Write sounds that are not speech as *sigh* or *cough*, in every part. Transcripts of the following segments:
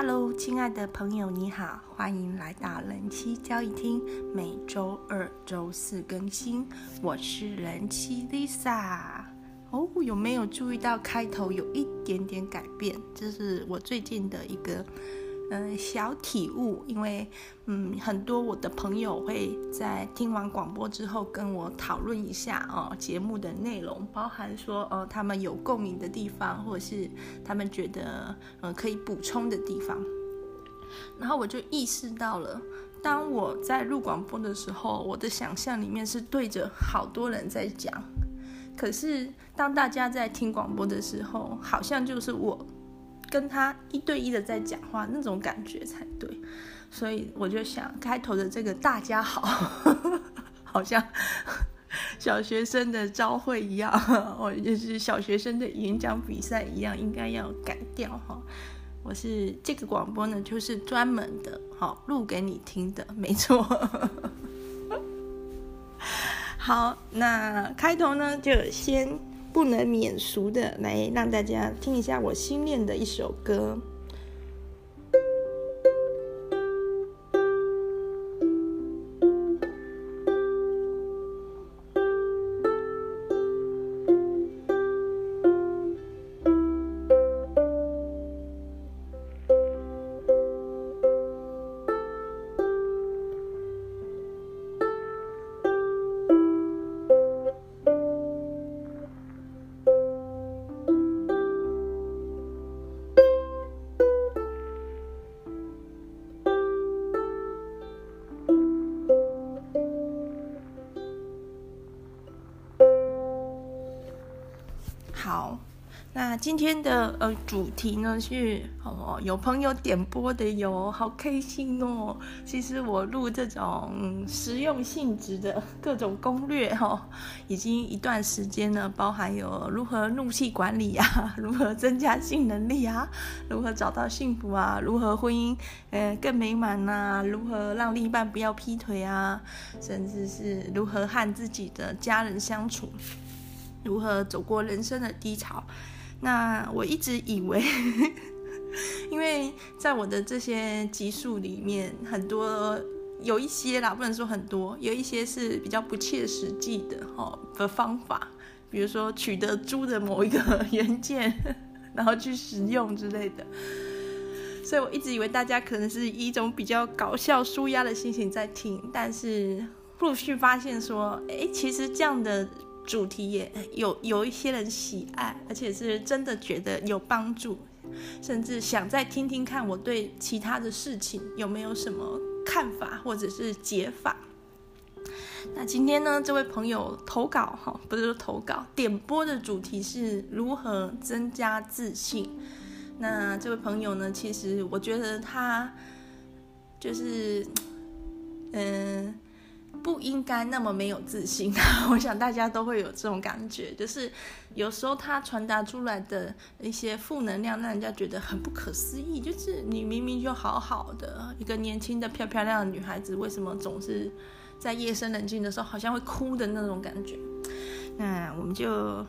Hello，亲爱的朋友，你好，欢迎来到人妻交易厅，每周二、周四更新。我是人妻 Lisa。哦，有没有注意到开头有一点点改变？这是我最近的一个。嗯，小体悟，因为嗯，很多我的朋友会在听完广播之后跟我讨论一下哦，节目的内容，包含说哦，他们有共鸣的地方，或者是他们觉得嗯可以补充的地方。然后我就意识到了，当我在录广播的时候，我的想象里面是对着好多人在讲，可是当大家在听广播的时候，好像就是我。跟他一对一的在讲话，那种感觉才对，所以我就想开头的这个“大家好”，*laughs* 好像 *laughs* 小学生的朝会一样，*laughs* 我就是小学生的演讲比赛一样，应该要改掉哈。我是这个广播呢，就是专门的，好录给你听的，没错。好，那开头呢，就先。不能免俗的，来让大家听一下我新练的一首歌。今天的呃主题呢是哦，有朋友点播的哟，好开心哦！其实我录这种、嗯、实用性质的各种攻略哈、哦，已经一段时间呢，包含有如何怒气管理啊，*laughs* 如何增加性能力啊，如何找到幸福啊，如何婚姻呃更美满呐、啊，如何让另一半不要劈腿啊，甚至是如何和自己的家人相处，如何走过人生的低潮。那我一直以为，*laughs* 因为在我的这些集数里面，很多有一些啦，不能说很多，有一些是比较不切实际的哈的方法，比如说取得猪的某一个 *laughs* 元件，然后去使用之类的。所以我一直以为大家可能是一种比较搞笑、舒压的心情在听，但是陆续发现说，哎，其实这样的。主题也有有一些人喜爱，而且是真的觉得有帮助，甚至想再听听看我对其他的事情有没有什么看法或者是解法。那今天呢，这位朋友投稿哈，不是说投稿，点播的主题是如何增加自信。那这位朋友呢，其实我觉得他就是嗯。不应该那么没有自信，*laughs* 我想大家都会有这种感觉，就是有时候他传达出来的一些负能量，让人家觉得很不可思议。就是你明明就好好的一个年轻的漂漂亮的女孩子，为什么总是在夜深人静的时候好像会哭的那种感觉？那我们就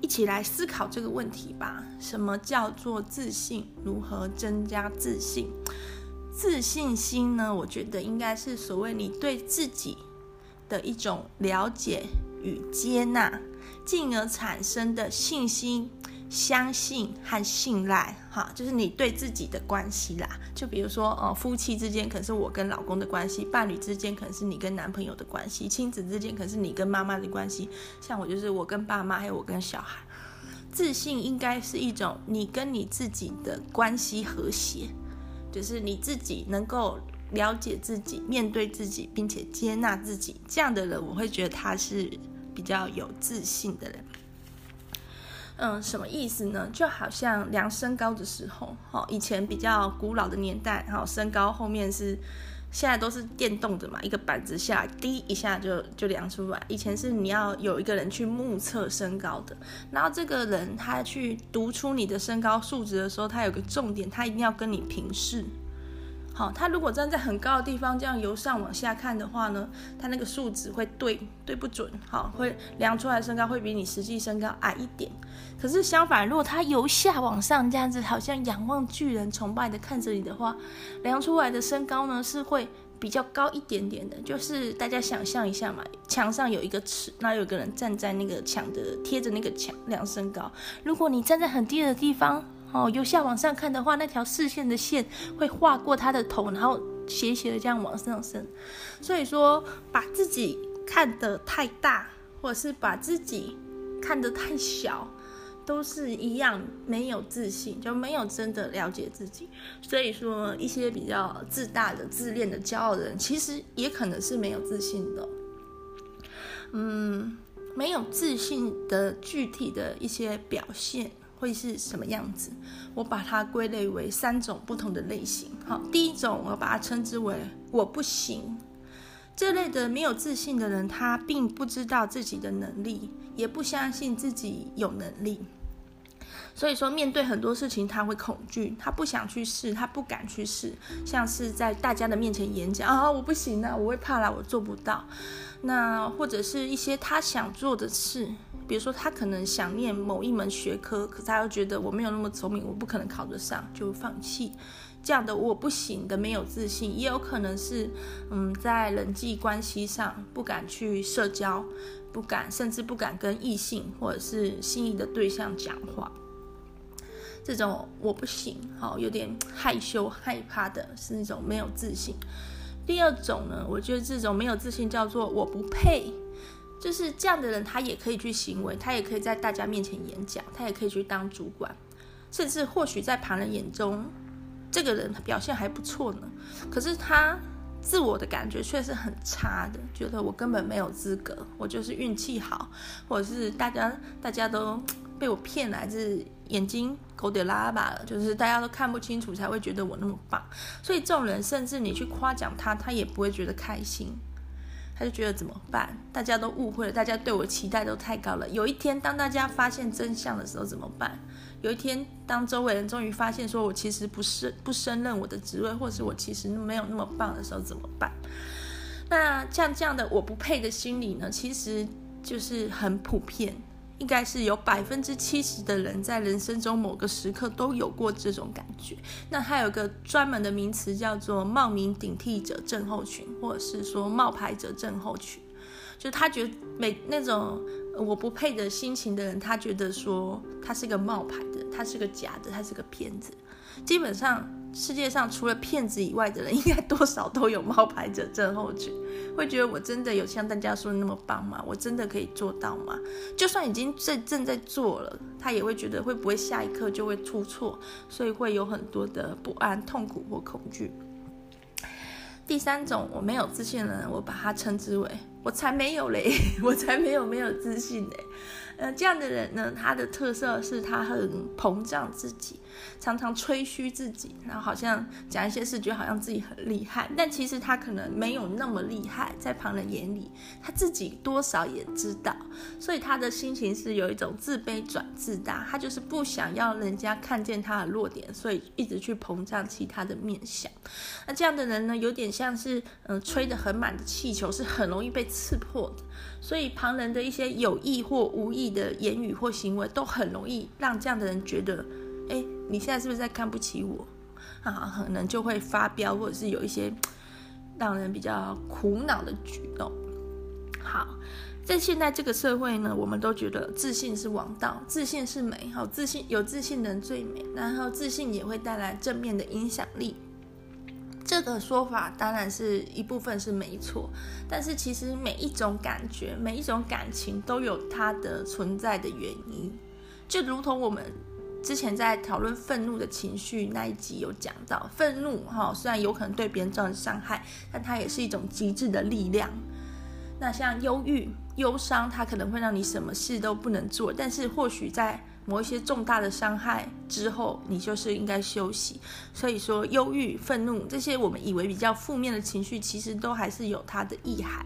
一起来思考这个问题吧。什么叫做自信？如何增加自信？自信心呢，我觉得应该是所谓你对自己的一种了解与接纳，进而产生的信心、相信和信赖。哈，就是你对自己的关系啦。就比如说，呃，夫妻之间可能是我跟老公的关系，伴侣之间可能是你跟男朋友的关系，亲子之间可能是你跟妈妈的关系。像我就是我跟爸妈，还有我跟小孩。自信应该是一种你跟你自己的关系和谐。就是你自己能够了解自己、面对自己，并且接纳自己，这样的人，我会觉得他是比较有自信的人。嗯，什么意思呢？就好像量身高的时候，哈，以前比较古老的年代，哈，身高后面是现在都是电动的嘛，一个板子下，滴一下就就量出来。以前是你要有一个人去目测身高的，然后这个人他去读出你的身高数值的时候，他有个重点，他一定要跟你平视。好，他如果站在很高的地方，这样由上往下看的话呢，他那个数值会对对不准，好，会量出来身高会比你实际身高矮一点。可是相反，如果他由下往上这样子，好像仰望巨人、崇拜的看着你的话，量出来的身高呢是会比较高一点点的。就是大家想象一下嘛，墙上有一个尺，那有个人站在那个墙的贴着那个墙量身高。如果你站在很低的地方。哦，由下往上看的话，那条视线的线会划过他的头，然后斜斜的这样往上升。所以说，把自己看得太大，或者是把自己看得太小，都是一样没有自信，就没有真的了解自己。所以说，一些比较自大的、自恋的、骄傲的人，其实也可能是没有自信的。嗯，没有自信的具体的一些表现。会是什么样子？我把它归类为三种不同的类型。好，第一种我把它称之为“我不行”。这类的没有自信的人，他并不知道自己的能力，也不相信自己有能力。所以说，面对很多事情，他会恐惧，他不想去试，他不敢去试。像是在大家的面前演讲啊，我不行啊，我会怕啦，我做不到。那或者是一些他想做的事。比如说，他可能想念某一门学科，可是他又觉得我没有那么聪明，我不可能考得上，就放弃。这样的我不行的没有自信，也有可能是，嗯，在人际关系上不敢去社交，不敢，甚至不敢跟异性或者是心仪的对象讲话。这种我不行，好，有点害羞害怕的，是那种没有自信。第二种呢，我觉得这种没有自信叫做我不配。就是这样的人，他也可以去行为，他也可以在大家面前演讲，他也可以去当主管，甚至或许在旁人眼中，这个人表现还不错呢。可是他自我的感觉却是很差的，觉得我根本没有资格，我就是运气好，或者是大家大家都被我骗来，是眼睛狗点拉巴了，就是大家都看不清楚才会觉得我那么棒。所以这种人，甚至你去夸奖他，他也不会觉得开心。他就觉得怎么办？大家都误会了，大家对我期待都太高了。有一天，当大家发现真相的时候怎么办？有一天，当周围人终于发现说我其实不是不胜任我的职位，或是我其实没有那么棒的时候怎么办？那像这样的我不配的心理呢，其实就是很普遍。应该是有百分之七十的人在人生中某个时刻都有过这种感觉。那还有个专门的名词叫做冒名顶替者症候群，或者是说冒牌者症候群。就他觉得每那种我不配的心情的人，他觉得说他是个冒牌的，他是个假的，他是个骗子。基本上。世界上除了骗子以外的人，应该多少都有冒牌者症候群，会觉得我真的有像大家说的那么棒吗？我真的可以做到吗？就算已经正正在做了，他也会觉得会不会下一刻就会出错，所以会有很多的不安、痛苦或恐惧。第三种，我没有自信的人，我把它称之为“我才没有嘞，*laughs* 我才没有没有自信嘞”。呃，这样的人呢，他的特色是他很膨胀自己，常常吹嘘自己，然后好像讲一些事，觉得好像自己很厉害，但其实他可能没有那么厉害，在旁人眼里，他自己多少也知道，所以他的心情是有一种自卑转自大，他就是不想要人家看见他的弱点，所以一直去膨胀其他的面相。那这样的人呢，有点像是嗯、吹得很满的气球，是很容易被刺破的，所以旁人的一些有意或无意的言语或行为都很容易让这样的人觉得，哎，你现在是不是在看不起我？啊，可能就会发飙，或者是有一些让人比较苦恼的举动。好，在现在这个社会呢，我们都觉得自信是王道，自信是美，好，自信有自信的人最美，然后自信也会带来正面的影响力。这个说法当然是一部分是没错，但是其实每一种感觉、每一种感情都有它的存在的原因。就如同我们之前在讨论愤怒的情绪那一集有讲到，愤怒哈虽然有可能对别人造成伤害，但它也是一种极致的力量。那像忧郁、忧伤，它可能会让你什么事都不能做，但是或许在某一些重大的伤害之后，你就是应该休息。所以说，忧郁、愤怒这些我们以为比较负面的情绪，其实都还是有它的意涵。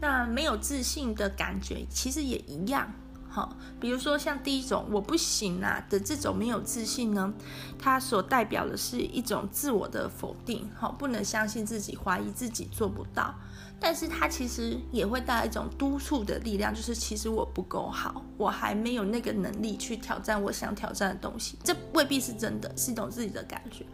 那没有自信的感觉，其实也一样。好，比如说像第一种我不行啊的这种没有自信呢，它所代表的是一种自我的否定，好，不能相信自己，怀疑自己做不到。但是它其实也会带来一种督促的力量，就是其实我不够好，我还没有那个能力去挑战我想挑战的东西。这未必是真的，是一种自己的感觉。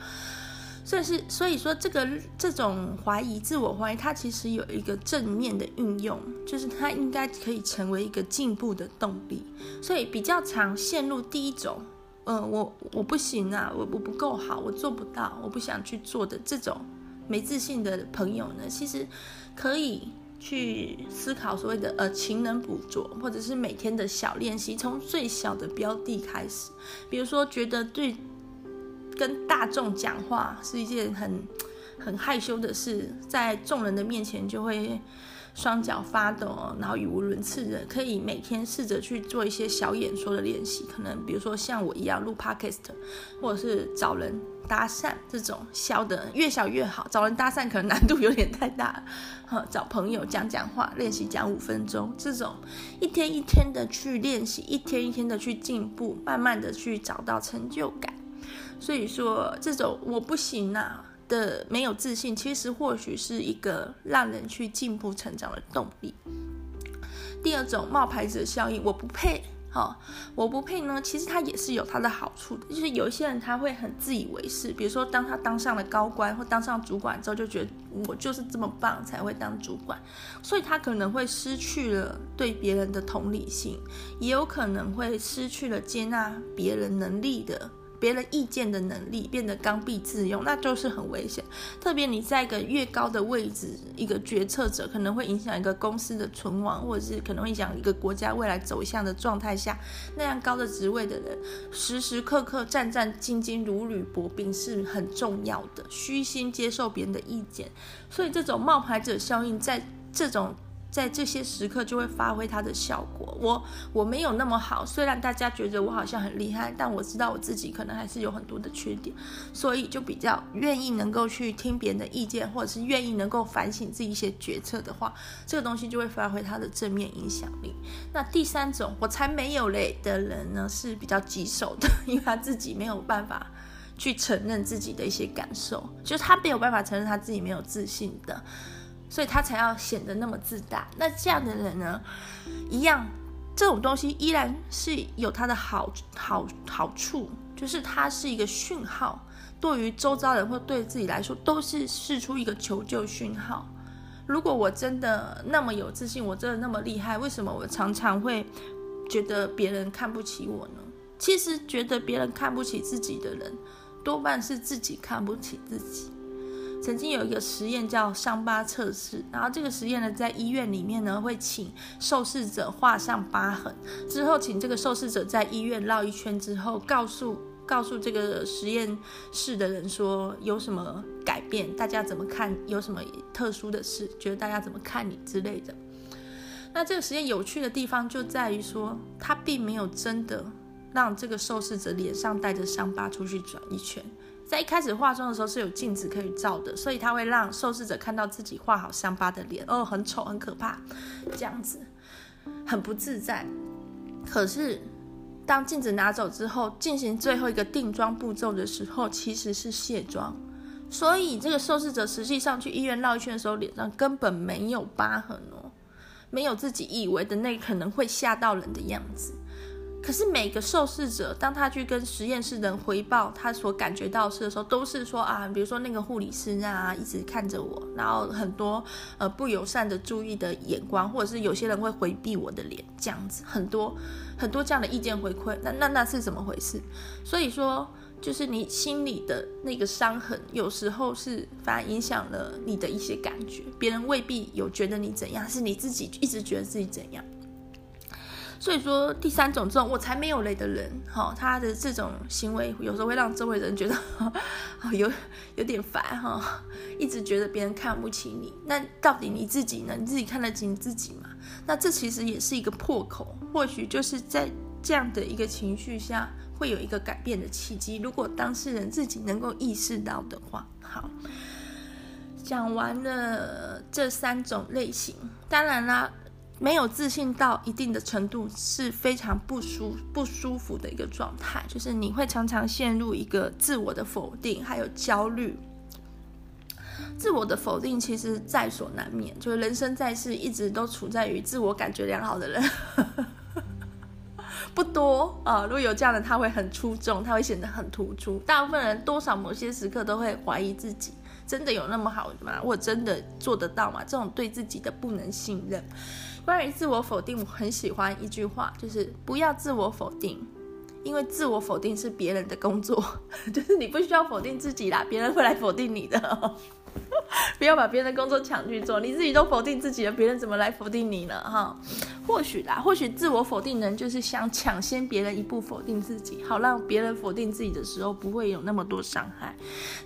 所以是，所以说这个这种怀疑、自我怀疑，它其实有一个正面的运用，就是它应该可以成为一个进步的动力。所以比较常陷入第一种，呃，我我不行啊，我我不够好，我做不到，我不想去做的这种没自信的朋友呢，其实可以去思考所谓的呃勤能补拙，或者是每天的小练习，从最小的标的开始，比如说觉得对。跟大众讲话是一件很很害羞的事，在众人的面前就会双脚发抖，然后语无伦次的。可以每天试着去做一些小演说的练习，可能比如说像我一样录 podcast，或者是找人搭讪这种小的，越小越好。找人搭讪可能难度有点太大，哈，找朋友讲讲话，练习讲五分钟，这种一天一天的去练习，一天一天的去进步，慢慢的去找到成就感。所以说，这种我不行啊的没有自信，其实或许是一个让人去进步成长的动力。第二种冒牌者效应，我不配，哈、哦，我不配呢，其实它也是有它的好处的，就是有一些人他会很自以为是，比如说当他当上了高官或当上主管之后，就觉得我就是这么棒才会当主管，所以他可能会失去了对别人的同理心，也有可能会失去了接纳别人能力的。别人意见的能力变得刚愎自用，那就是很危险。特别你在一个越高的位置，一个决策者可能会影响一个公司的存亡，或者是可能会影响一个国家未来走向的状态下，那样高的职位的人，时时刻刻战战兢兢、如履薄冰是很重要的。虚心接受别人的意见，所以这种冒牌者效应，在这种。在这些时刻就会发挥它的效果。我我没有那么好，虽然大家觉得我好像很厉害，但我知道我自己可能还是有很多的缺点，所以就比较愿意能够去听别人的意见，或者是愿意能够反省自己一些决策的话，这个东西就会发挥它的正面影响力。那第三种我才没有嘞的人呢，是比较棘手的，*laughs* 因为他自己没有办法去承认自己的一些感受，就是他没有办法承认他自己没有自信的。所以他才要显得那么自大。那这样的人呢，一样，这种东西依然是有它的好好好处，就是它是一个讯号，对于周遭人或对自己来说，都是释出一个求救讯号。如果我真的那么有自信，我真的那么厉害，为什么我常常会觉得别人看不起我呢？其实觉得别人看不起自己的人，多半是自己看不起自己。曾经有一个实验叫伤疤测试，然后这个实验呢，在医院里面呢，会请受试者画上疤痕，之后请这个受试者在医院绕一圈之后，告诉告诉这个实验室的人说有什么改变，大家怎么看，有什么特殊的事，觉得大家怎么看？你之类的。那这个实验有趣的地方就在于说，他并没有真的让这个受试者脸上带着伤疤出去转一圈。在一开始化妆的时候是有镜子可以照的，所以他会让受试者看到自己画好伤疤的脸，哦，很丑，很可怕，这样子，很不自在。可是当镜子拿走之后，进行最后一个定妆步骤的时候，其实是卸妆，所以这个受试者实际上去医院绕一圈的时候，脸上根本没有疤痕哦，没有自己以为的那可能会吓到人的样子。可是每个受试者，当他去跟实验室人回报他所感觉到事的时候，都是说啊，比如说那个护理师啊，一直看着我，然后很多呃不友善的注意的眼光，或者是有些人会回避我的脸，这样子很多很多这样的意见回馈。那那那是怎么回事？所以说，就是你心里的那个伤痕，有时候是反而影响了你的一些感觉，别人未必有觉得你怎样，是你自己一直觉得自己怎样。所以说，第三种这种我才没有雷的人，哈，他的这种行为有时候会让周围人觉得，有有点烦，哈，一直觉得别人看不起你。那到底你自己呢？你自己看得起你自己吗？那这其实也是一个破口，或许就是在这样的一个情绪下，会有一个改变的契机。如果当事人自己能够意识到的话，好，讲完了这三种类型，当然啦。没有自信到一定的程度是非常不舒不舒服的一个状态，就是你会常常陷入一个自我的否定，还有焦虑。自我的否定其实在所难免，就是人生在世一直都处在于自我感觉良好的人 *laughs* 不多啊。如果有这样的，他会很出众，他会显得很突出。大部分人多少某些时刻都会怀疑自己，真的有那么好吗？我真的做得到吗？这种对自己的不能信任。关于自我否定，我很喜欢一句话，就是不要自我否定。因为自我否定是别人的工作，*laughs* 就是你不需要否定自己啦，别人会来否定你的。*laughs* 不要把别人的工作抢去做，你自己都否定自己了，别人怎么来否定你呢？哈，或许啦，或许自我否定人就是想抢先别人一步否定自己，好让别人否定自己的时候不会有那么多伤害。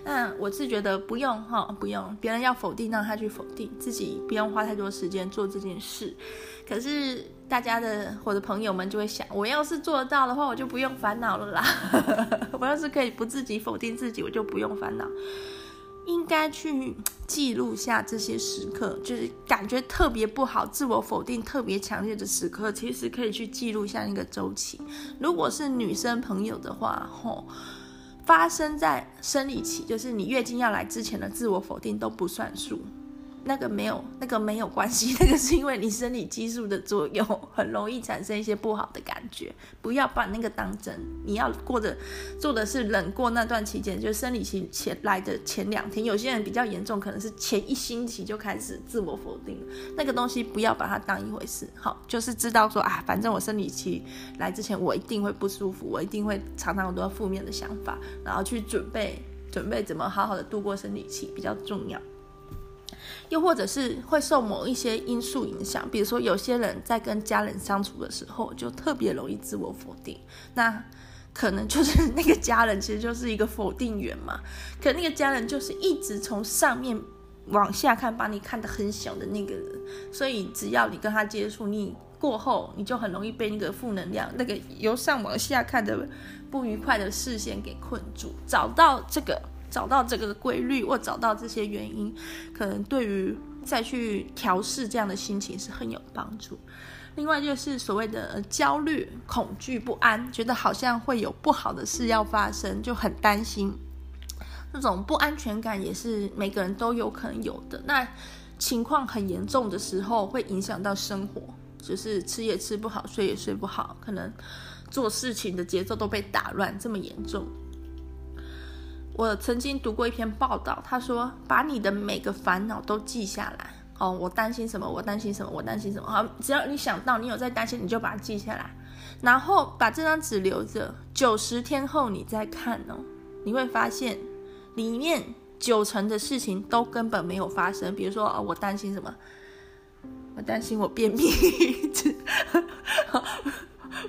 那我是觉得不用哈，不用别人要否定，让他去否定自己，不用花太多时间做这件事。可是。大家的我的朋友们就会想，我要是做得到的话，我就不用烦恼了啦。*laughs* 我要是可以不自己否定自己，我就不用烦恼。应该去记录下这些时刻，就是感觉特别不好、自我否定特别强烈的时刻，其实可以去记录下一个周期。如果是女生朋友的话，吼，发生在生理期，就是你月经要来之前的自我否定都不算数。那个没有，那个没有关系，*laughs* 那个是因为你生理激素的作用，很容易产生一些不好的感觉。不要把那个当真，你要过的做的是忍过那段期间，就生理期前来的前两天。有些人比较严重，可能是前一星期就开始自我否定。那个东西不要把它当一回事，好，就是知道说啊，反正我生理期来之前，我一定会不舒服，我一定会常常有很多负面的想法，然后去准备准备怎么好好的度过生理期比较重要。又或者是会受某一些因素影响，比如说有些人在跟家人相处的时候，就特别容易自我否定，那可能就是 *laughs* 那个家人其实就是一个否定源嘛，可那个家人就是一直从上面往下看，把你看得很小的那个人，所以只要你跟他接触，你过后你就很容易被那个负能量、那个由上往下看的不愉快的视线给困住，找到这个。找到这个规律，或找到这些原因，可能对于再去调试这样的心情是很有帮助。另外就是所谓的焦虑、恐惧、不安，觉得好像会有不好的事要发生，就很担心。这种不安全感也是每个人都有可能有的。那情况很严重的时候，会影响到生活，就是吃也吃不好，睡也睡不好，可能做事情的节奏都被打乱，这么严重。我曾经读过一篇报道，他说：“把你的每个烦恼都记下来。哦，我担心什么？我担心什么？我担心什么？好，只要你想到你有在担心，你就把它记下来，然后把这张纸留着。九十天后你再看哦，你会发现里面九成的事情都根本没有发生。比如说，哦，我担心什么？我担心我便秘，*laughs*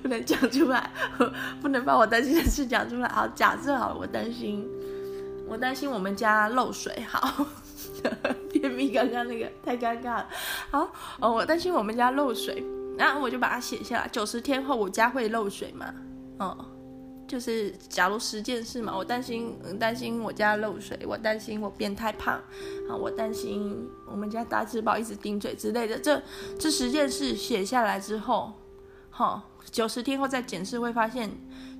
不能讲出来，*laughs* 不能把我担心的事讲出来。好，假设好了，我担心。”我担心我们家漏水，好，*laughs* 便秘刚刚那个太尴尬了。好，哦，我担心我们家漏水，然后我就把它写下来。九十天后我家会漏水吗？哦，就是假如十件事嘛，我担心，担心我家漏水，我担心我变太胖，啊，我担心我们家大吃宝一直顶嘴之类的。这这十件事写下来之后，好，九十天后再检视会发现，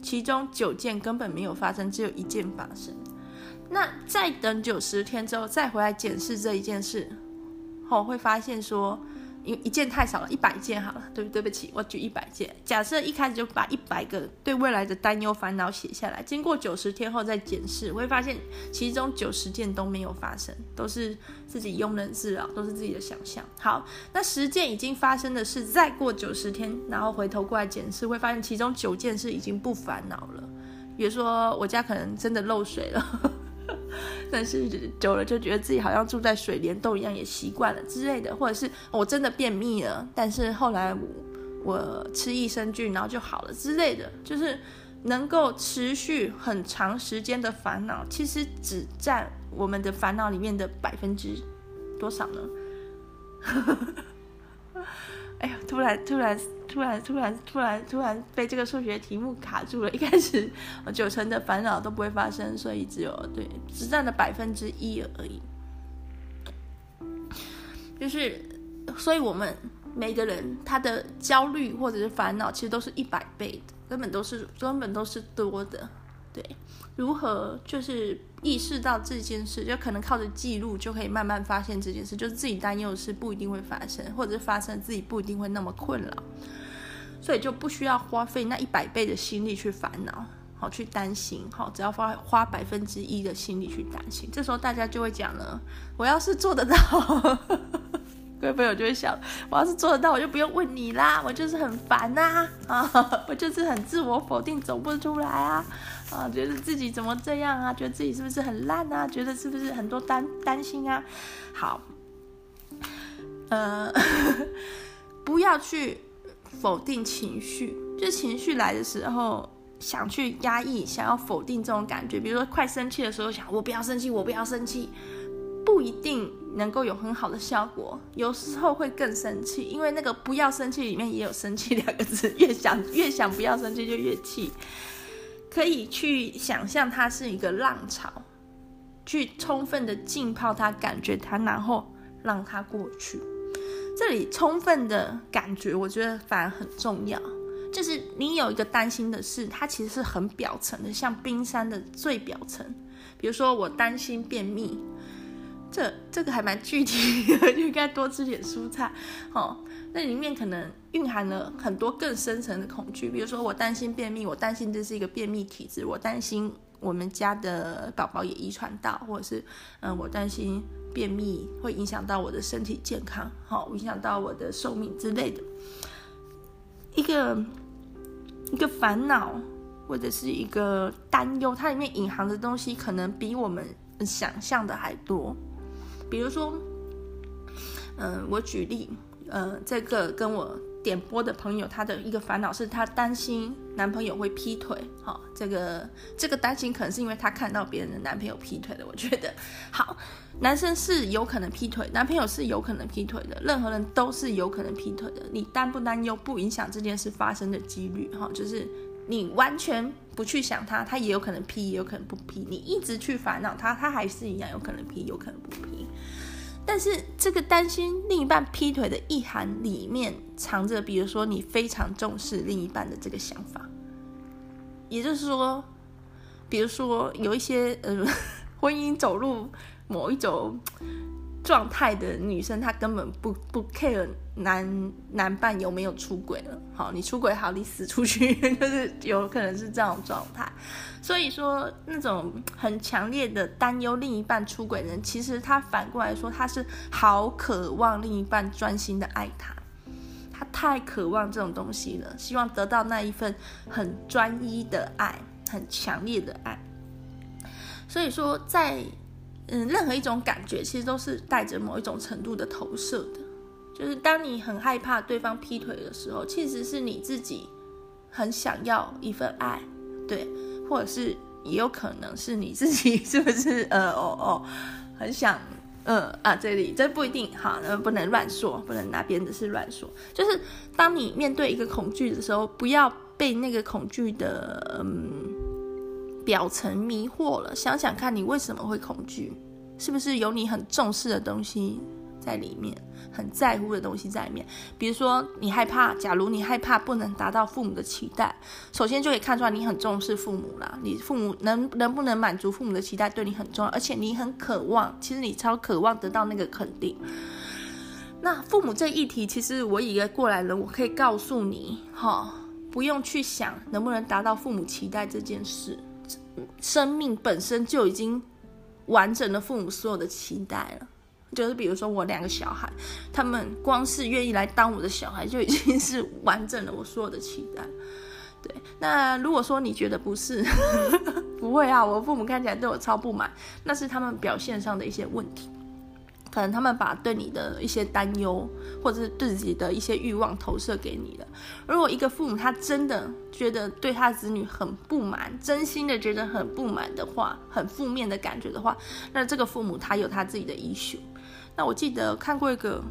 其中九件根本没有发生，只有一件发生。那再等九十天之后，再回来检视这一件事，后会发现说，因为一件太少了，一百件好了，对不对不起，我举一百件。假设一开始就把一百个对未来的担忧烦恼写下来，经过九十天后再检视，会发现其中九十件都没有发生，都是自己庸人自扰，都是自己的想象。好，那十件已经发生的事，再过九十天，然后回头过来检视，会发现其中九件事已经不烦恼了。比如说，我家可能真的漏水了。但是久了就觉得自己好像住在水帘洞一样，也习惯了之类的，或者是我真的便秘了，但是后来我吃益生菌，然后就好了之类的，就是能够持续很长时间的烦恼，其实只占我们的烦恼里面的百分之多少呢？*laughs* 突然突然突然突然突然突然被这个数学题目卡住了。一开始九成的烦恼都不会发生，所以只有对只占了百分之一而已。就是，所以我们每个人他的焦虑或者是烦恼，其实都是一百倍的，根本都是根本都是多的。对，如何就是意识到这件事，就可能靠着记录就可以慢慢发现这件事，就是自己担忧的事不一定会发生，或者是发生自己不一定会那么困扰，所以就不需要花费那一百倍的心力去烦恼，好去担心，好只要花花百分之一的心力去担心，这时候大家就会讲了，我要是做得到。*laughs* 各位朋友就会想，我要是做得到，我就不用问你啦。我就是很烦呐，啊，*laughs* 我就是很自我否定，走不出来啊，啊，觉得自己怎么这样啊？觉得自己是不是很烂啊？觉得是不是很多担担心啊？好，呃，*laughs* 不要去否定情绪，就情绪来的时候，想去压抑，想要否定这种感觉。比如说快生气的时候，想我不要生气，我不要生气。不一定能够有很好的效果，有时候会更生气，因为那个不要生气里面也有生气两个字，越想越想不要生气就越气。可以去想象它是一个浪潮，去充分的浸泡它，感觉它，然后让它过去。这里充分的感觉，我觉得反而很重要。就是你有一个担心的事，它其实是很表层的，像冰山的最表层。比如说我担心便秘。这这个还蛮具体的，*laughs* 就应该多吃点蔬菜，哦，那里面可能蕴含了很多更深层的恐惧，比如说我担心便秘，我担心这是一个便秘体质，我担心我们家的宝宝也遗传到，或者是嗯，我担心便秘会影响到我的身体健康，好，影响到我的寿命之类的，一个一个烦恼或者是一个担忧，它里面隐含的东西可能比我们想象的还多。比如说，嗯、我举例，呃，这个跟我点播的朋友，他的一个烦恼是他担心男朋友会劈腿，好、哦，这个这个担心可能是因为他看到别人的男朋友劈腿的。我觉得，好，男生是有可能劈腿，男朋友是有可能劈腿的，任何人都是有可能劈腿的。你担不担忧不影响这件事发生的几率，哈、就是你完全不去想他，他也有可能劈，也有可能不劈。你一直去烦恼他，他还是一样有可能劈，有可能不劈。但是这个担心另一半劈腿的意涵里面藏着，比如说你非常重视另一半的这个想法，也就是说，比如说有一些呃 *laughs* 婚姻走入某一种状态的女生，她根本不不 care 男男伴有没有出轨了。好，你出轨好，你死出去，*laughs* 就是有可能是这种状态。所以说，那种很强烈的担忧另一半出轨的人，其实他反过来说，他是好渴望另一半专心的爱他，他太渴望这种东西了，希望得到那一份很专一的爱，很强烈的爱。所以说，在嗯任何一种感觉，其实都是带着某一种程度的投射的。就是当你很害怕对方劈腿的时候，其实是你自己很想要一份爱，对。或者是也有可能是你自己 *laughs* 是不是呃哦哦很想呃啊这里这不一定好，呃不能乱说，不能拿别人的事乱说。就是当你面对一个恐惧的时候，不要被那个恐惧的嗯表层迷惑了。想想看你为什么会恐惧，是不是有你很重视的东西在里面？很在乎的东西在里面，比如说你害怕，假如你害怕不能达到父母的期待，首先就可以看出来你很重视父母啦。你父母能能不能满足父母的期待对你很重要，而且你很渴望，其实你超渴望得到那个肯定。那父母这一题，其实我一个过来人，我可以告诉你，哈，不用去想能不能达到父母期待这件事，生命本身就已经完整了父母所有的期待了。就是比如说我两个小孩，他们光是愿意来当我的小孩，就已经是完整了我所有的期待。对，那如果说你觉得不是，*laughs* 不会啊，我父母看起来对我超不满，那是他们表现上的一些问题，可能他们把对你的一些担忧或者是自己的一些欲望投射给你了。如果一个父母他真的觉得对他子女很不满，真心的觉得很不满的话，很负面的感觉的话，那这个父母他有他自己的 issue。那我记得看过一个，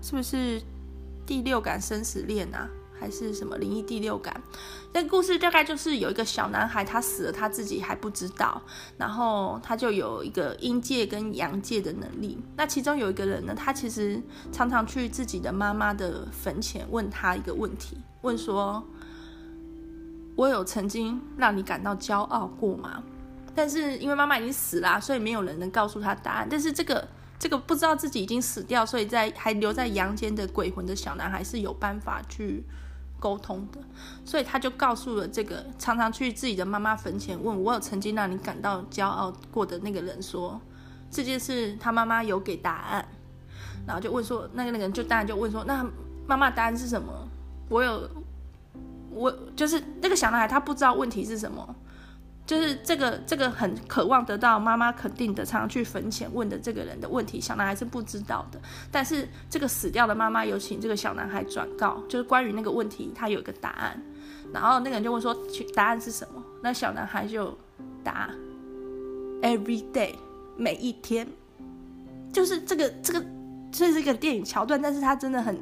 是不是《第六感生死恋》啊？还是什么灵异第六感？这个故事大概就是有一个小男孩，他死了，他自己还不知道，然后他就有一个阴界跟阳界的能力。那其中有一个人呢，他其实常常去自己的妈妈的坟前问他一个问题，问说：“我有曾经让你感到骄傲过吗？”但是因为妈妈已经死了，所以没有人能告诉他答案。但是这个这个不知道自己已经死掉，所以在还留在阳间的鬼魂的小男孩是有办法去。沟通的，所以他就告诉了这个常常去自己的妈妈坟前问我有曾经让你感到骄傲过的那个人说，这件事他妈妈有给答案，然后就问说那个那个人就当然就问说那妈妈答案是什么？我有我就是那个小男孩他不知道问题是什么。就是这个这个很渴望得到妈妈肯定的，常常去坟前问的这个人的问题，小男孩是不知道的。但是这个死掉的妈妈有请这个小男孩转告，就是关于那个问题，他有一个答案。然后那个人就问说，答案是什么？那小男孩就答：Every day，每一天。就是这个这个这是一个电影桥段，但是他真的很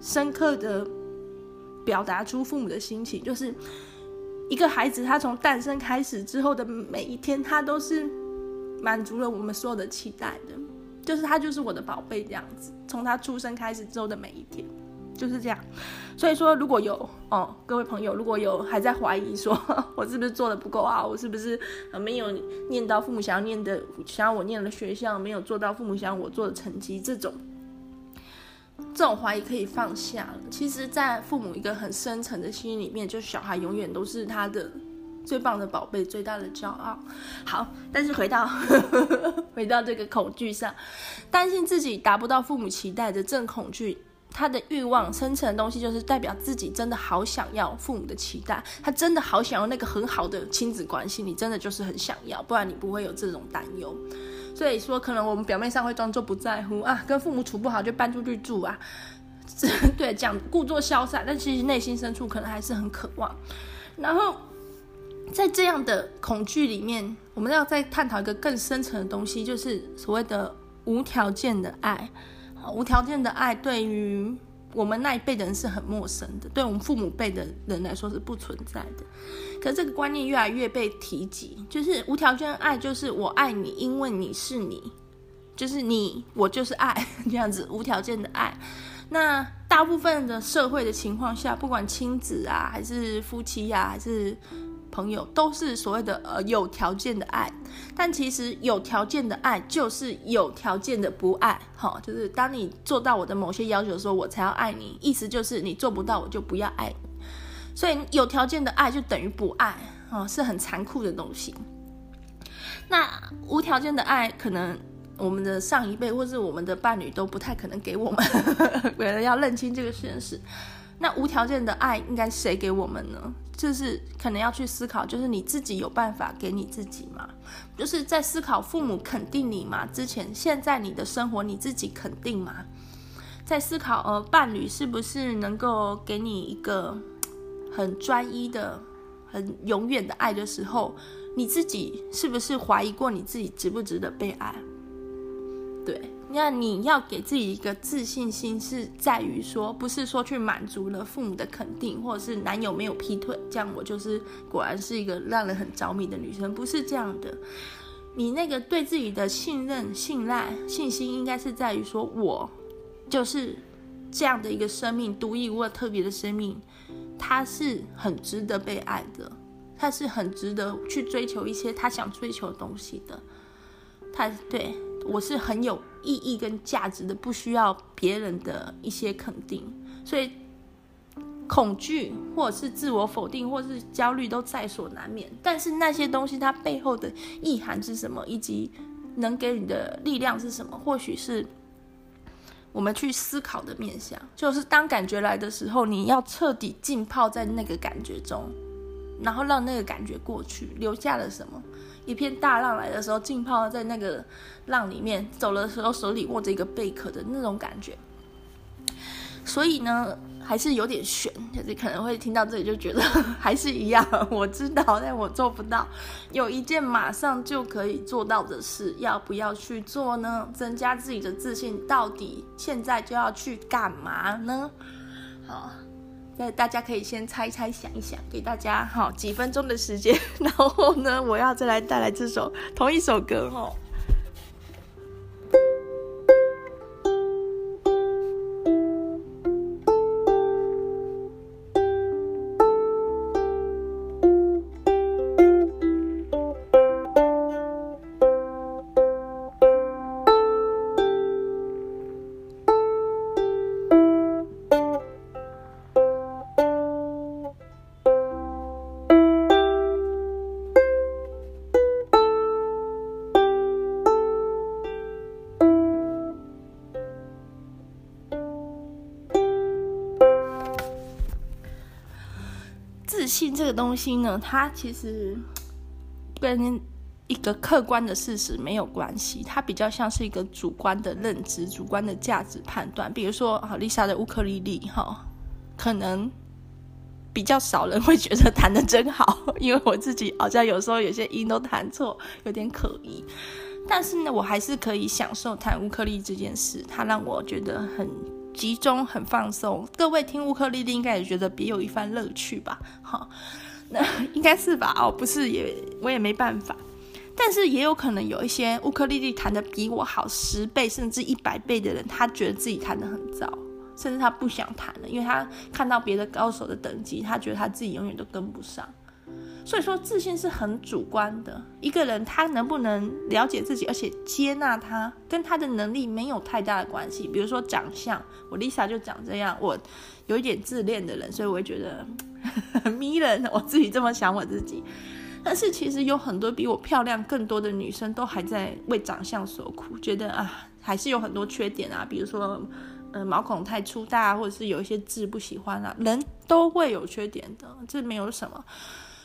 深刻的表达出父母的心情，就是。一个孩子，他从诞生开始之后的每一天，他都是满足了我们所有的期待的，就是他就是我的宝贝这样子。从他出生开始之后的每一天，就是这样。所以说，如果有哦，各位朋友，如果有还在怀疑说我是不是做的不够好，我是不是没有念到父母想要念的，想要我念的学校，没有做到父母想要我做的成绩，这种。这种怀疑可以放下了。其实，在父母一个很深层的心里面，就小孩永远都是他的最棒的宝贝，最大的骄傲。好，但是回到 *laughs* 回到这个恐惧上，担心自己达不到父母期待的正恐惧，他的欲望深层的东西，就是代表自己真的好想要父母的期待，他真的好想要那个很好的亲子关系，你真的就是很想要，不然你不会有这种担忧。所以说，可能我们表面上会装作不在乎啊，跟父母处不好就搬出去住啊，*laughs* 对，讲故作潇洒，但其实内心深处可能还是很渴望。然后，在这样的恐惧里面，我们要再探讨一个更深层的东西，就是所谓的无条件的爱。无条件的爱对于我们那一辈的人是很陌生的，对我们父母辈的人来说是不存在的。可是这个观念越来越被提及，就是无条件爱，就是我爱你，因为你是你，就是你，我就是爱，*laughs* 这样子无条件的爱。那大部分的社会的情况下，不管亲子啊，还是夫妻呀、还是朋友都是所谓的呃有条件的爱，但其实有条件的爱就是有条件的不爱，哈，就是当你做到我的某些要求的时候，我才要爱你，意思就是你做不到，我就不要爱你。所以有条件的爱就等于不爱，哦，是很残酷的东西。那无条件的爱，可能我们的上一辈或是我们的伴侣都不太可能给我们，*laughs* 为了要认清这个现实。那无条件的爱应该谁给我们呢？就是可能要去思考，就是你自己有办法给你自己吗？就是在思考父母肯定你吗？之前，现在你的生活你自己肯定吗？在思考呃，伴侣是不是能够给你一个很专一的、很永远的爱的时候，你自己是不是怀疑过你自己值不值得被爱？对。那你要给自己一个自信心，是在于说，不是说去满足了父母的肯定，或者是男友没有劈腿，这样我就是果然是一个让人很着迷的女生，不是这样的。你那个对自己的信任、信赖、信心，应该是在于说，我就是这样的一个生命，独一无二、特别的生命，他是很值得被爱的，他是很值得去追求一些他想追求的东西的，他对。我是很有意义跟价值的，不需要别人的一些肯定，所以恐惧或者是自我否定或者是焦虑都在所难免。但是那些东西它背后的意涵是什么，以及能给你的力量是什么，或许是我们去思考的面向。就是当感觉来的时候，你要彻底浸泡在那个感觉中，然后让那个感觉过去，留下了什么。一片大浪来的时候，浸泡在那个浪里面，走的时候手里握着一个贝壳的那种感觉。所以呢，还是有点悬，就是可能会听到这里就觉得还是一样。我知道，但我做不到。有一件马上就可以做到的事，要不要去做呢？增加自己的自信，到底现在就要去干嘛呢？好，那大家可以先猜猜，想一想，给大家好几分钟的时间，*laughs* 然后呢，我要再来带来这首同一首歌哈。个东西呢，它其实跟一个客观的事实没有关系，它比较像是一个主观的认知、主观的价值判断。比如说，啊，Lisa 的乌克丽丽，哈，可能比较少人会觉得弹得真好，*laughs* 因为我自己好像有时候有些音都弹错，有点可疑。但是呢，我还是可以享受弹乌克丽这件事，它让我觉得很。集中很放松，各位听乌克丽丽应该也觉得别有一番乐趣吧？哈，那 *laughs* 应该是吧？哦，不是也我也没办法，但是也有可能有一些乌克丽丽弹的比我好十倍甚至一百倍的人，他觉得自己弹的很糟，甚至他不想弹了，因为他看到别的高手的等级，他觉得他自己永远都跟不上。所以说，自信是很主观的。一个人他能不能了解自己，而且接纳他，跟他的能力没有太大的关系。比如说长相，我 Lisa 就长这样，我有一点自恋的人，所以我会觉得很 *laughs* 迷人。我自己这么想我自己，但是其实有很多比我漂亮更多的女生都还在为长相所苦，觉得啊，还是有很多缺点啊。比如说，呃，毛孔太粗大，或者是有一些痣不喜欢啊，人都会有缺点的，这没有什么。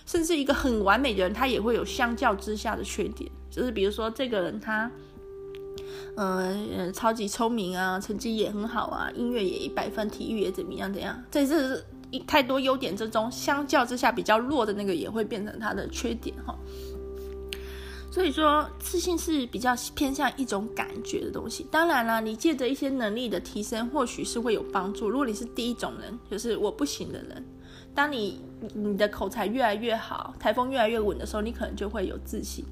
甚至一个很完美的人，他也会有相较之下的缺点，就是比如说这个人他，呃，超级聪明啊，成绩也很好啊，音乐也一百分，体育也怎么样怎样，在这是太多优点之中，相较之下比较弱的那个也会变成他的缺点哈。所以说，自信是比较偏向一种感觉的东西。当然了，你借着一些能力的提升，或许是会有帮助。如果你是第一种人，就是我不行的人。当你你的口才越来越好，台风越来越稳的时候，你可能就会有自信。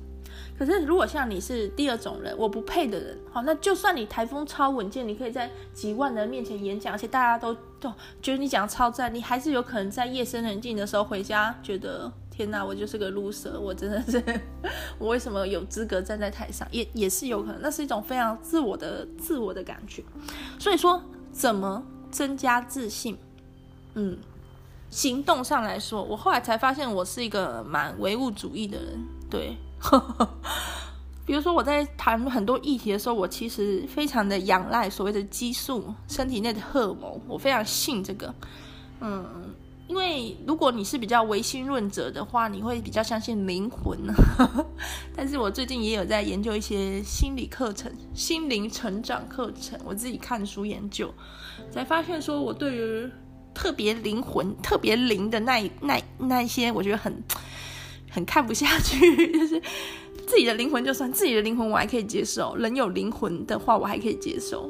可是如果像你是第二种人，我不配的人，好，那就算你台风超稳健，你可以在几万人面前演讲，而且大家都都觉得你讲超赞，你还是有可能在夜深人静的时候回家，觉得天哪，我就是个 loser，我真的是，*laughs* 我为什么有资格站在台上？也也是有可能，那是一种非常自我的自我的感觉。所以说，怎么增加自信？嗯。行动上来说，我后来才发现我是一个蛮唯物主义的人。对，*laughs* 比如说我在谈很多议题的时候，我其实非常的仰赖所谓的激素，身体内的荷尔蒙，我非常信这个。嗯，因为如果你是比较唯心论者的话，你会比较相信灵魂。*laughs* 但是我最近也有在研究一些心理课程、心灵成长课程，我自己看书研究，才发现说我对于。特别灵魂、特别灵的那那那些，我觉得很很看不下去。*laughs* 就是自己的灵魂，就算自己的灵魂，我还可以接受；人有灵魂的话，我还可以接受。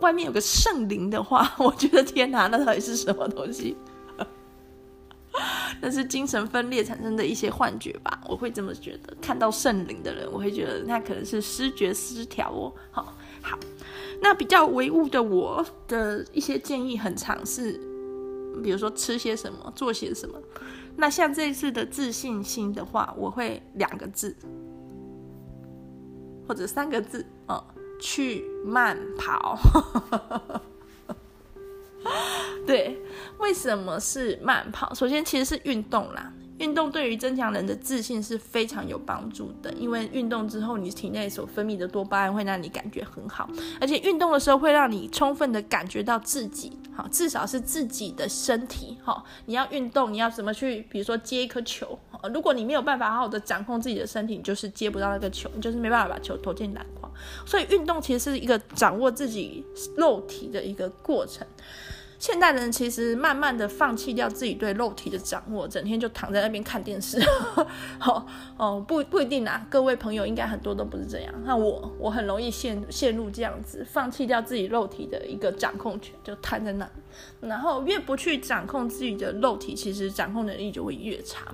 外面有个圣灵的话，我觉得天哪，那到底是什么东西？*laughs* 那是精神分裂产生的一些幻觉吧？我会这么觉得。看到圣灵的人，我会觉得那可能是失觉失调哦。好，好，那比较唯物的我的一些建议，很尝试。比如说吃些什么，做些什么。那像这一次的自信心的话，我会两个字，或者三个字哦，去慢跑。*laughs* 对，为什么是慢跑？首先，其实是运动啦。运动对于增强人的自信是非常有帮助的，因为运动之后，你体内所分泌的多巴胺会让你感觉很好，而且运动的时候会让你充分的感觉到自己，好，至少是自己的身体，好，你要运动，你要怎么去，比如说接一颗球，如果你没有办法好好的掌控自己的身体，你就是接不到那个球，你就是没办法把球投进篮筐，所以运动其实是一个掌握自己肉体的一个过程。现代人其实慢慢的放弃掉自己对肉体的掌握，整天就躺在那边看电视。*laughs* 好哦，不不一定啊，各位朋友应该很多都不是这样。那我我很容易陷陷入这样子，放弃掉自己肉体的一个掌控权，就瘫在那。然后越不去掌控自己的肉体，其实掌控能力就会越差。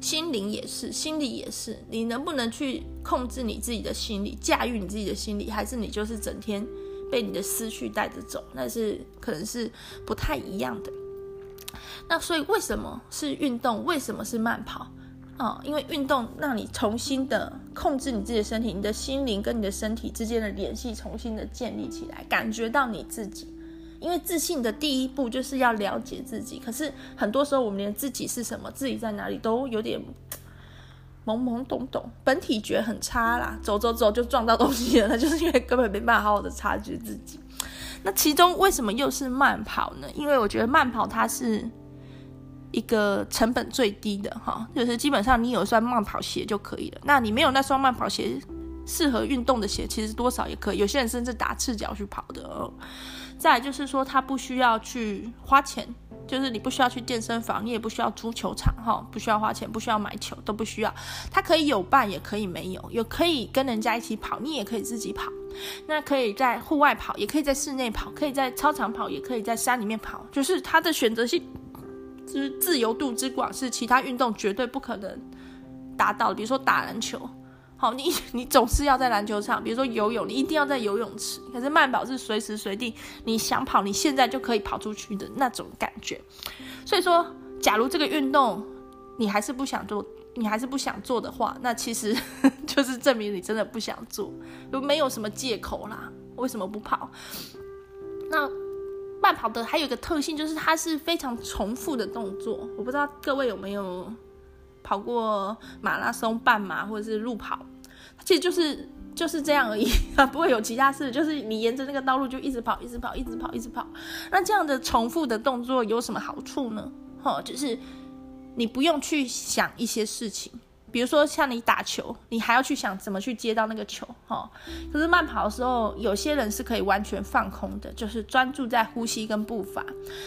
心灵也是，心理也是，你能不能去控制你自己的心理，驾驭你自己的心理，还是你就是整天？被你的思绪带着走，那是可能是不太一样的。那所以为什么是运动？为什么是慢跑？哦，因为运动让你重新的控制你自己的身体，你的心灵跟你的身体之间的联系重新的建立起来，感觉到你自己。因为自信的第一步就是要了解自己，可是很多时候我们连自己是什么、自己在哪里都有点。懵懵懂懂，本体觉很差啦，走走走就撞到东西了，*laughs* 那就是因为根本没办法好好的察觉自己。那其中为什么又是慢跑呢？因为我觉得慢跑它是一个成本最低的哈，就是基本上你有一双慢跑鞋就可以了。那你没有那双慢跑鞋，适合运动的鞋其实多少也可以，有些人甚至打赤脚去跑的哦。再就是说，他不需要去花钱。就是你不需要去健身房，你也不需要租球场，哈，不需要花钱，不需要买球，都不需要。它可以有伴，也可以没有，有可以跟人家一起跑，你也可以自己跑。那可以在户外跑，也可以在室内跑，可以在操场跑，也可以在山里面跑。就是它的选择性，就是自由度之广，是其他运动绝对不可能达到的。比如说打篮球。好，你 *laughs* 你总是要在篮球场，比如说游泳，你一定要在游泳池。可是慢跑是随时随地，你想跑，你现在就可以跑出去的那种感觉。所以说，假如这个运动你还是不想做，你还是不想做的话，那其实 *laughs* 就是证明你真的不想做，就没有什么借口啦。为什么不跑？那慢跑的还有一个特性，就是它是非常重复的动作。我不知道各位有没有跑过马拉松、半马或者是路跑。其实就是就是这样而已啊，*laughs* 不会有其他事。就是你沿着那个道路就一直跑，一直跑，一直跑，一直跑。那这样的重复的动作有什么好处呢？哦，就是你不用去想一些事情。比如说像你打球，你还要去想怎么去接到那个球，哈。可是慢跑的时候，有些人是可以完全放空的，就是专注在呼吸跟步伐。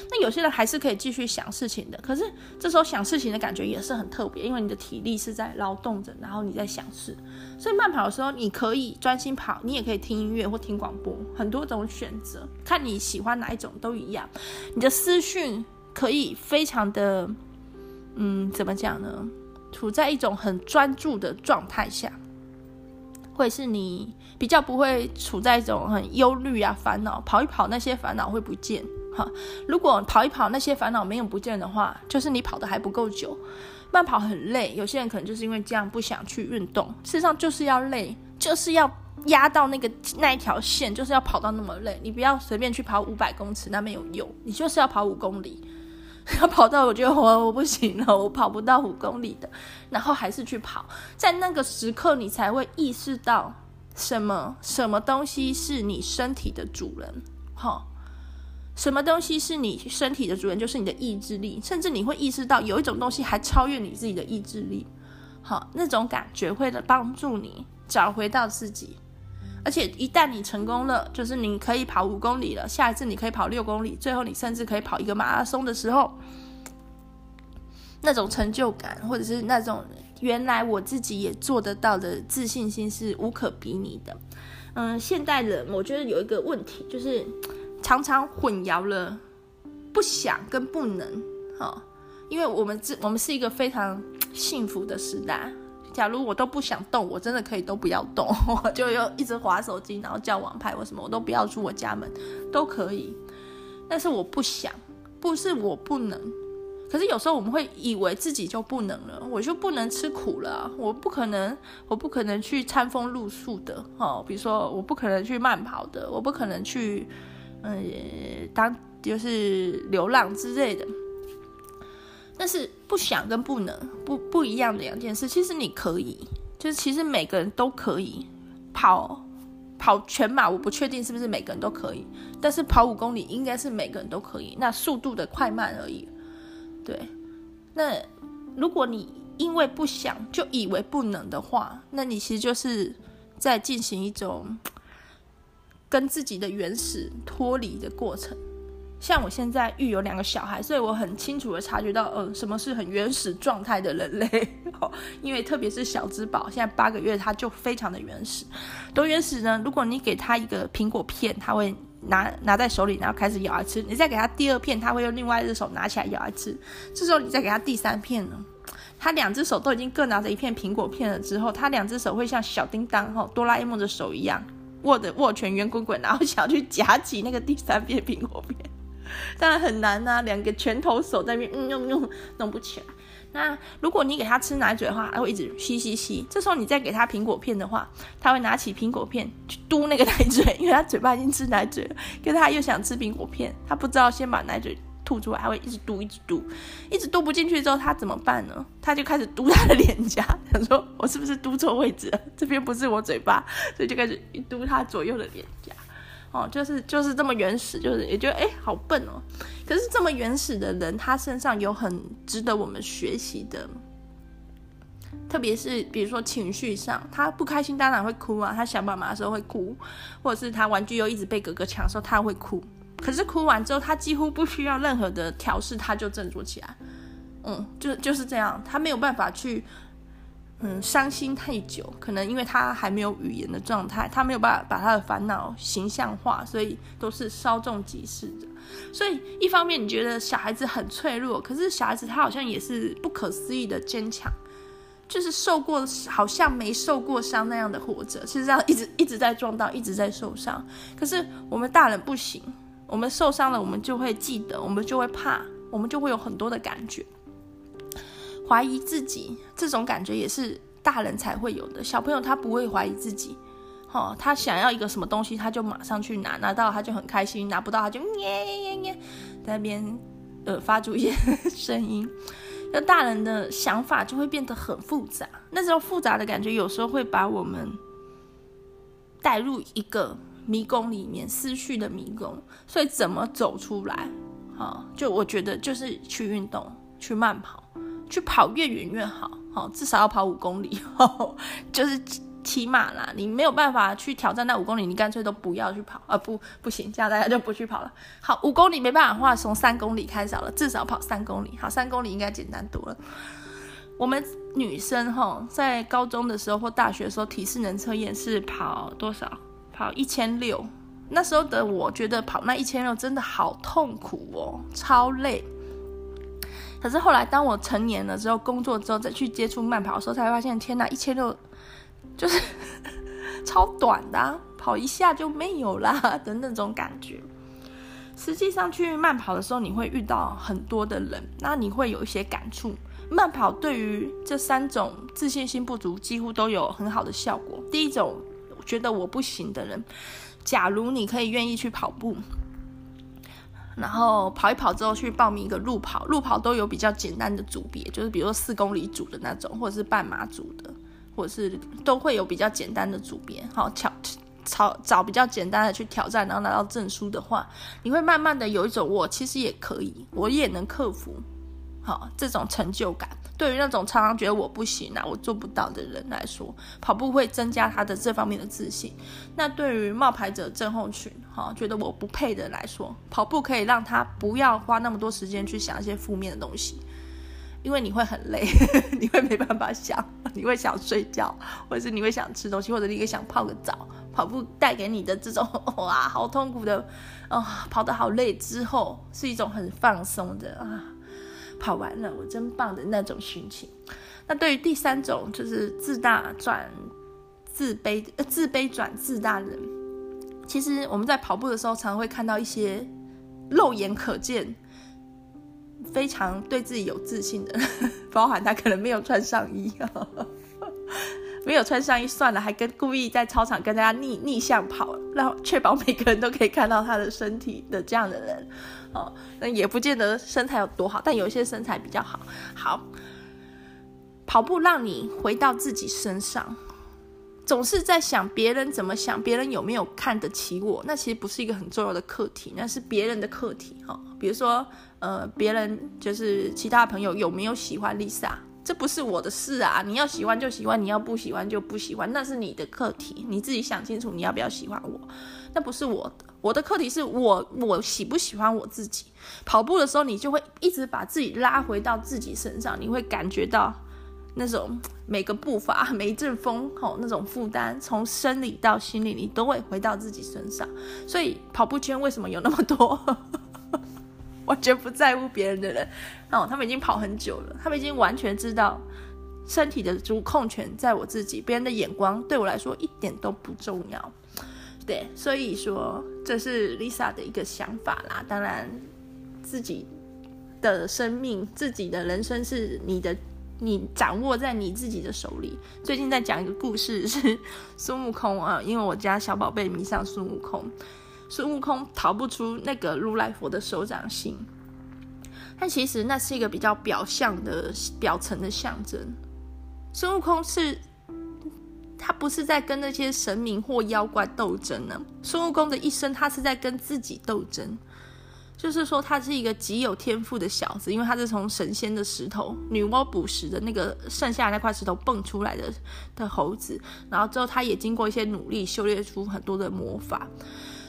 那有些人还是可以继续想事情的。可是这时候想事情的感觉也是很特别，因为你的体力是在劳动着，然后你在想事。所以慢跑的时候，你可以专心跑，你也可以听音乐或听广播，很多种选择，看你喜欢哪一种都一样。你的思绪可以非常的，嗯，怎么讲呢？处在一种很专注的状态下，或者是你比较不会处在一种很忧虑啊、烦恼。跑一跑，那些烦恼会不见。哈，如果跑一跑，那些烦恼没有不见的话，就是你跑得还不够久。慢跑很累，有些人可能就是因为这样不想去运动。事实上就是要累，就是要压到那个那一条线，就是要跑到那么累。你不要随便去跑五百公尺，那没有用。你就是要跑五公里。要跑到我觉得我我不行了，我跑不到五公里的，然后还是去跑，在那个时刻你才会意识到什么什么东西是你身体的主人，哈，什么东西是你身体的主人，就是你的意志力，甚至你会意识到有一种东西还超越你自己的意志力，好，那种感觉会帮助你找回到自己。而且一旦你成功了，就是你可以跑五公里了，下一次你可以跑六公里，最后你甚至可以跑一个马拉松的时候，那种成就感，或者是那种原来我自己也做得到的自信心是无可比拟的。嗯，现代人我觉得有一个问题，就是常常混淆了不想跟不能，哈，因为我们这我们是一个非常幸福的时代。假如我都不想动，我真的可以都不要动，*laughs* 我就要一直划手机，然后叫网拍或什么，我都不要出我家门，都可以。但是我不想，不是我不能。可是有时候我们会以为自己就不能了，我就不能吃苦了，我不可能，我不可能去餐风露宿的哦。比如说，我不可能去慢跑的，我不可能去，嗯、当就是流浪之类的。但是不想跟不能不不一样的两件事，其实你可以，就是其实每个人都可以跑跑全马，我不确定是不是每个人都可以，但是跑五公里应该是每个人都可以，那速度的快慢而已。对，那如果你因为不想就以为不能的话，那你其实就是在进行一种跟自己的原始脱离的过程。像我现在育有两个小孩，所以我很清楚的察觉到，嗯、呃，什么是很原始状态的人类。哦，因为特别是小只宝，现在八个月，他就非常的原始。多原始呢？如果你给他一个苹果片，他会拿拿在手里，然后开始咬来吃。你再给他第二片，他会用另外一只手拿起来咬来吃。这时候你再给他第三片呢？他两只手都已经各拿着一片苹果片了之后，他两只手会像小叮当哈，哆啦 A 梦的手一样握的握拳圆滚滚，然后想要去夹起那个第三片苹果片，*laughs* 当然很难呐、啊，两个拳头手在那边嗯用用弄不起来。那如果你给他吃奶嘴的话，他会一直吸吸吸。这时候你再给他苹果片的话，他会拿起苹果片去嘟那个奶嘴，因为他嘴巴已经吃奶嘴了，可是他又想吃苹果片，他不知道先把奶嘴。吐出来，他会一直嘟，一直嘟，一直嘟不进去之后，他怎么办呢？他就开始嘟他的脸颊，想说：“我是不是嘟错位置了？这边不是我嘴巴，所以就开始一嘟他左右的脸颊。”哦，就是就是这么原始，就是也觉得哎，好笨哦。可是这么原始的人，他身上有很值得我们学习的，特别是比如说情绪上，他不开心当然会哭啊，他想妈妈的时候会哭，或者是他玩具又一直被哥哥抢的时候，他会哭。可是哭完之后，他几乎不需要任何的调试，他就振作起来。嗯，就就是这样，他没有办法去，嗯，伤心太久，可能因为他还没有语言的状态，他没有办法把他的烦恼形象化，所以都是稍纵即逝的。所以一方面你觉得小孩子很脆弱，可是小孩子他好像也是不可思议的坚强，就是受过好像没受过伤那样的活着，其实这样一直一直在撞到，一直在受伤。可是我们大人不行。我们受伤了，我们就会记得，我们就会怕，我们就会有很多的感觉，怀疑自己。这种感觉也是大人才会有的。小朋友他不会怀疑自己，哦，他想要一个什么东西，他就马上去拿，拿到他就很开心，拿不到他就咩咩咩，在那边呃发出一些声音。那大人的想法就会变得很复杂，那种复杂的感觉有时候会把我们带入一个。迷宫里面，思绪的迷宫，所以怎么走出来？好，就我觉得就是去运动，去慢跑，去跑越远越好。好，至少要跑五公里，*laughs* 就是起码啦。你没有办法去挑战那五公里，你干脆都不要去跑啊！不，不行，这样大家就不去跑了。好，五公里没办法的话，从三公里开始了，至少跑三公里。好，三公里应该简单多了。我们女生哈，在高中的时候或大学的时候，体适能测验是跑多少？跑一千六，那时候的我觉得跑那一千六真的好痛苦哦，超累。可是后来当我成年了之后，工作之后再去接触慢跑的时候，才发现天哪，一千六就是 *laughs* 超短的啊，跑一下就没有啦的那种感觉。实际上去慢跑的时候，你会遇到很多的人，那你会有一些感触。慢跑对于这三种自信心不足，几乎都有很好的效果。第一种。觉得我不行的人，假如你可以愿意去跑步，然后跑一跑之后去报名一个路跑，路跑都有比较简单的组别，就是比如说四公里组的那种，或者是半马组的，或者是都会有比较简单的组别。好，挑找找比较简单的去挑战，然后拿到证书的话，你会慢慢的有一种我其实也可以，我也能克服。好，这种成就感，对于那种常常觉得我不行啊，我做不到的人来说，跑步会增加他的这方面的自信。那对于冒牌者症候群，哈，觉得我不配的人来说，跑步可以让他不要花那么多时间去想一些负面的东西，因为你会很累，*laughs* 你会没办法想，你会想睡觉，或者是你会想吃东西，或者你会想泡个澡。跑步带给你的这种 *laughs* 哇，好痛苦的，啊、哦，跑得好累之后，是一种很放松的啊。跑完了，我真棒的那种心情。那对于第三种，就是自大转自卑，呃，自卑转自大的人，其实我们在跑步的时候，常常会看到一些肉眼可见、非常对自己有自信的，*laughs* 包含他可能没有穿上衣，*laughs* 没有穿上衣算了，还跟故意在操场跟大家逆逆向跑，然后确保每个人都可以看到他的身体的这样的人。哦，那也不见得身材有多好，但有些身材比较好。好，跑步让你回到自己身上，总是在想别人怎么想，别人有没有看得起我？那其实不是一个很重要的课题，那是别人的课题。哦，比如说，呃，别人就是其他朋友有没有喜欢 Lisa，这不是我的事啊。你要喜欢就喜欢，你要不喜欢就不喜欢，那是你的课题，你自己想清楚你要不要喜欢我，那不是我的。我的课题是我我喜不喜欢我自己。跑步的时候，你就会一直把自己拉回到自己身上，你会感觉到那种每个步伐、每一阵风吼那种负担，从生理到心理，你都会回到自己身上。所以跑步圈为什么有那么多 *laughs* 完全不在乎别人的人？哦，他们已经跑很久了，他们已经完全知道。身体的主控权在我自己，别人的眼光对我来说一点都不重要。对，所以说这是 Lisa 的一个想法啦。当然，自己的生命、自己的人生是你的，你掌握在你自己的手里。最近在讲一个故事，是孙悟空啊，因为我家小宝贝迷上孙悟空，*laughs* 孙悟空逃不出那个如来佛的手掌心，但其实那是一个比较表象的、表层的象征。孙悟空是，他不是在跟那些神明或妖怪斗争呢。孙悟空的一生，他是在跟自己斗争。就是说，他是一个极有天赋的小子，因为他是从神仙的石头、女娲补石的那个剩下的那块石头蹦出来的的猴子。然后之后，他也经过一些努力，修炼出很多的魔法。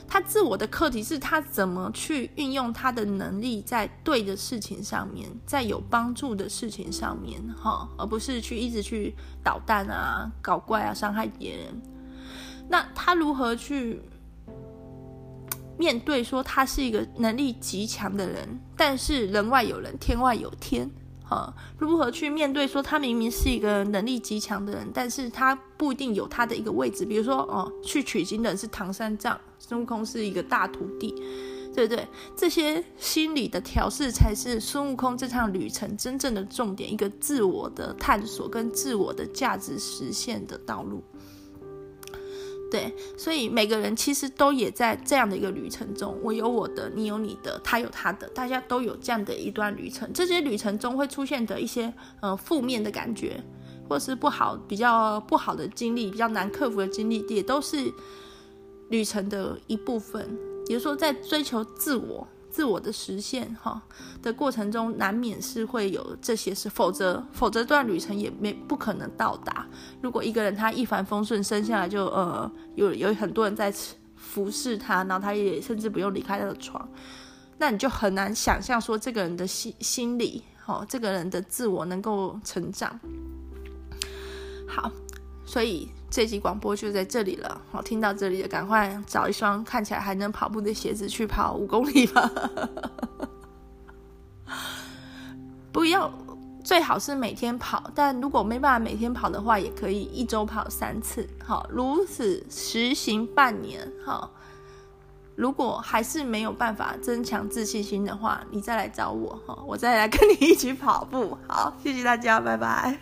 他自我的课题是他怎么去运用他的能力在对的事情上面，在有帮助的事情上面，哈，而不是去一直去捣蛋啊、搞怪啊、伤害别人。那他如何去面对说他是一个能力极强的人，但是人外有人，天外有天？呃，如何去面对？说他明明是一个能力极强的人，但是他不一定有他的一个位置。比如说，哦，去取经的是唐三藏，孙悟空是一个大徒弟，对不对？这些心理的调试才是孙悟空这趟旅程真正的重点，一个自我的探索跟自我的价值实现的道路。对，所以每个人其实都也在这样的一个旅程中，我有我的，你有你的，他有他的，大家都有这样的一段旅程。这些旅程中会出现的一些呃负面的感觉，或是不好、比较不好的经历，比较难克服的经历，也都是旅程的一部分。也就说，在追求自我。自我的实现哈的过程中，难免是会有这些事，否则否则这段旅程也没不可能到达。如果一个人他一帆风顺，生下来就呃有有很多人在服侍他，然后他也甚至不用离开他的床，那你就很难想象说这个人的心心理，哦，这个人的自我能够成长。好，所以。这集广播就在这里了，好，听到这里的赶快找一双看起来还能跑步的鞋子去跑五公里吧。*laughs* 不要，最好是每天跑，但如果没办法每天跑的话，也可以一周跑三次。好，如此实行半年，好，如果还是没有办法增强自信心的话，你再来找我，哈，我再来跟你一起跑步。好，谢谢大家，拜拜。